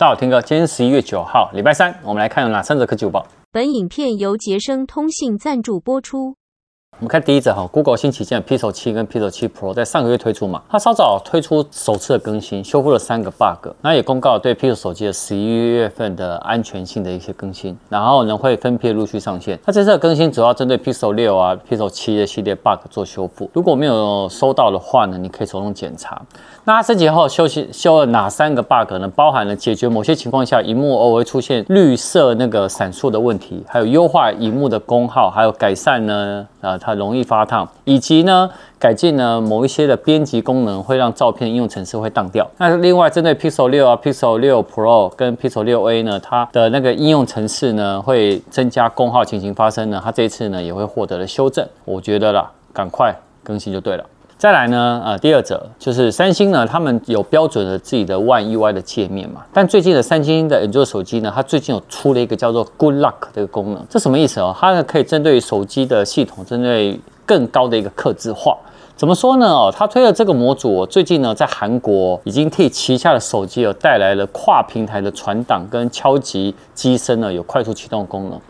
大家好，听哥，今天十一月九号，礼拜三，我们来看有哪三则科技午报。本影片由杰生通信赞助播出。我们看第一则哈，Google 新旗舰 Pixel 7跟 Pixel 7 Pro 在上个月推出嘛，它稍早推出首次的更新，修复了三个 bug，那也公告了对 Pixel 手机的十一月份的安全性的一些更新，然后呢会分批陆续上线。那这次的更新主要针对 Pixel 6啊、Pixel 7的系列 bug 做修复，如果没有收到的话呢，你可以手动检查。那它升级后修修修了哪三个 bug 呢？包含了解决某些情况下荧幕偶尔会出现绿色那个闪烁的问题，还有优化荧幕的功耗，还有改善呢啊它很容易发烫，以及呢改进呢某一些的编辑功能，会让照片应用程式会当掉。那另外针对 Pixel 六啊、Pixel 六 Pro 跟 Pixel 六 A 呢，它的那个应用程式呢会增加功耗情形发生呢，它这一次呢也会获得了修正。我觉得啦，赶快更新就对了。再来呢，呃，第二者就是三星呢，他们有标准的自己的 One UI 的界面嘛。但最近的三星的 Android 手机呢，它最近有出了一个叫做 Good Luck 这个功能，这什么意思哦？它呢可以针对手机的系统，针对更高的一个客制化。怎么说呢？哦，它推了这个模组，最近呢在韩国已经替旗下的手机有带来了跨平台的传档跟敲击机身呢有快速启动功能。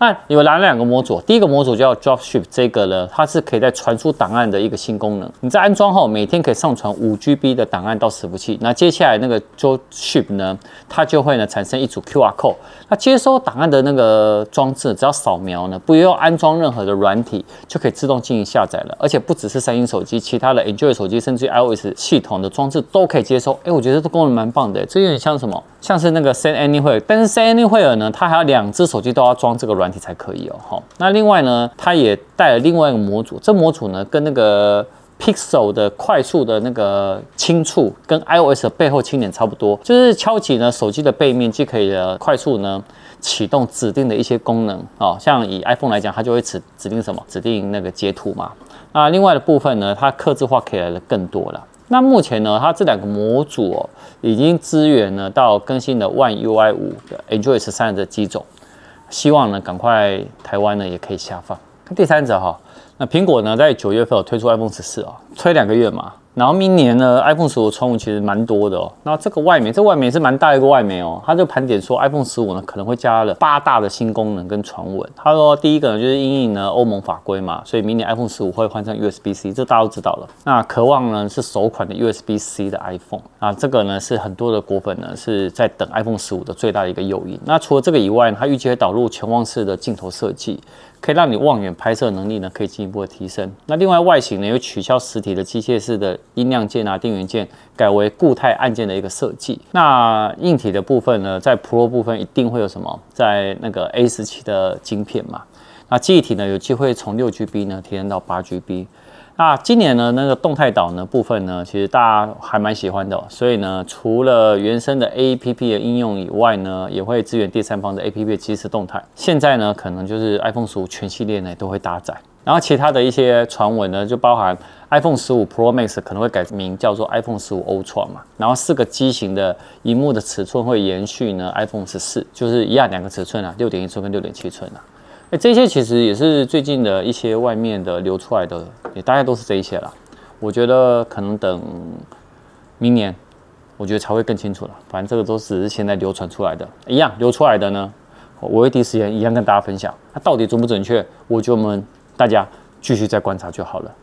那有哪两个模组？第一个模组叫 Dropship，这个呢，它是可以在传输档案的一个新功能。你在安装后，每天可以上传五 GB 的档案到伺服器。那接下来那个 Dropship 呢，它就会呢产生一组 QR code。那接收档案的那个装置，只要扫描呢，不用安装任何的软体，就可以自动进行下载了。而且不只是三星手机，其他的 Android 手机，甚至于 iOS 系统的装置都可以接收。哎，我觉得这功能蛮棒的，这有点像什么？像是那个 Send Anywhere，但是 Send Anywhere 呢，它还要两只手机都要装这个软体。才可以哦，好，那另外呢，它也带了另外一个模组，这模组呢跟那个 Pixel 的快速的那个轻触，跟 iOS 的背后轻点差不多，就是敲击呢手机的背面，既可以快速呢启动指定的一些功能啊，像以 iPhone 来讲，它就会指指定什么，指定那个截图嘛。那另外的部分呢，它客制化可以来的更多了。那目前呢，它这两个模组哦，已经支援了到更新的 One UI 五的 Android 十三的机种。希望呢，赶快台湾呢也可以下放。第三者哈，那苹果呢在九月份有推出 iPhone 十四啊，推两个月嘛。然后明年呢，iPhone 十五的传闻其实蛮多的哦。那这个外媒，这外媒是蛮大一个外媒哦。他就盘点说，iPhone 十五呢可能会加了八大的新功能跟传闻。他说第一个呢就是因应呢欧盟法规嘛，所以明年 iPhone 十五会换上 USB-C，这大家都知道了。那渴望呢是首款的 USB-C 的 iPhone 啊，这个呢是很多的果粉呢是在等 iPhone 十五的最大的一个诱因。那除了这个以外呢，它预计会导入潜望式的镜头设计。可以让你望远拍摄能力呢，可以进一步的提升。那另外外形呢，有取消实体的机械式的音量键啊、电源键，改为固态按键的一个设计。那硬体的部分呢，在 Pro 部分一定会有什么？在那个 A 十七的晶片嘛。那记忆体呢，有机会从六 GB 呢提升到八 GB。那今年呢，那个动态岛呢部分呢，其实大家还蛮喜欢的，所以呢，除了原生的 APP 的应用以外呢，也会支援第三方的 APP 的即时动态。现在呢，可能就是 iPhone 十五全系列呢都会搭载。然后其他的一些传闻呢，就包含 iPhone 十五 Pro Max 可能会改名叫做 iPhone 十五 Ultra 嘛。然后四个机型的荧幕的尺寸会延续呢 iPhone 十四，就是一样两个尺寸啊，六点一寸跟六点七寸啊。哎，这些其实也是最近的一些外面的流出来的，也大概都是这一些了。我觉得可能等明年，我觉得才会更清楚了。反正这个都只是现在流传出来的，一样流出来的呢，我会第一时间一样跟大家分享。它到底准不准确？我就我们大家继续再观察就好了。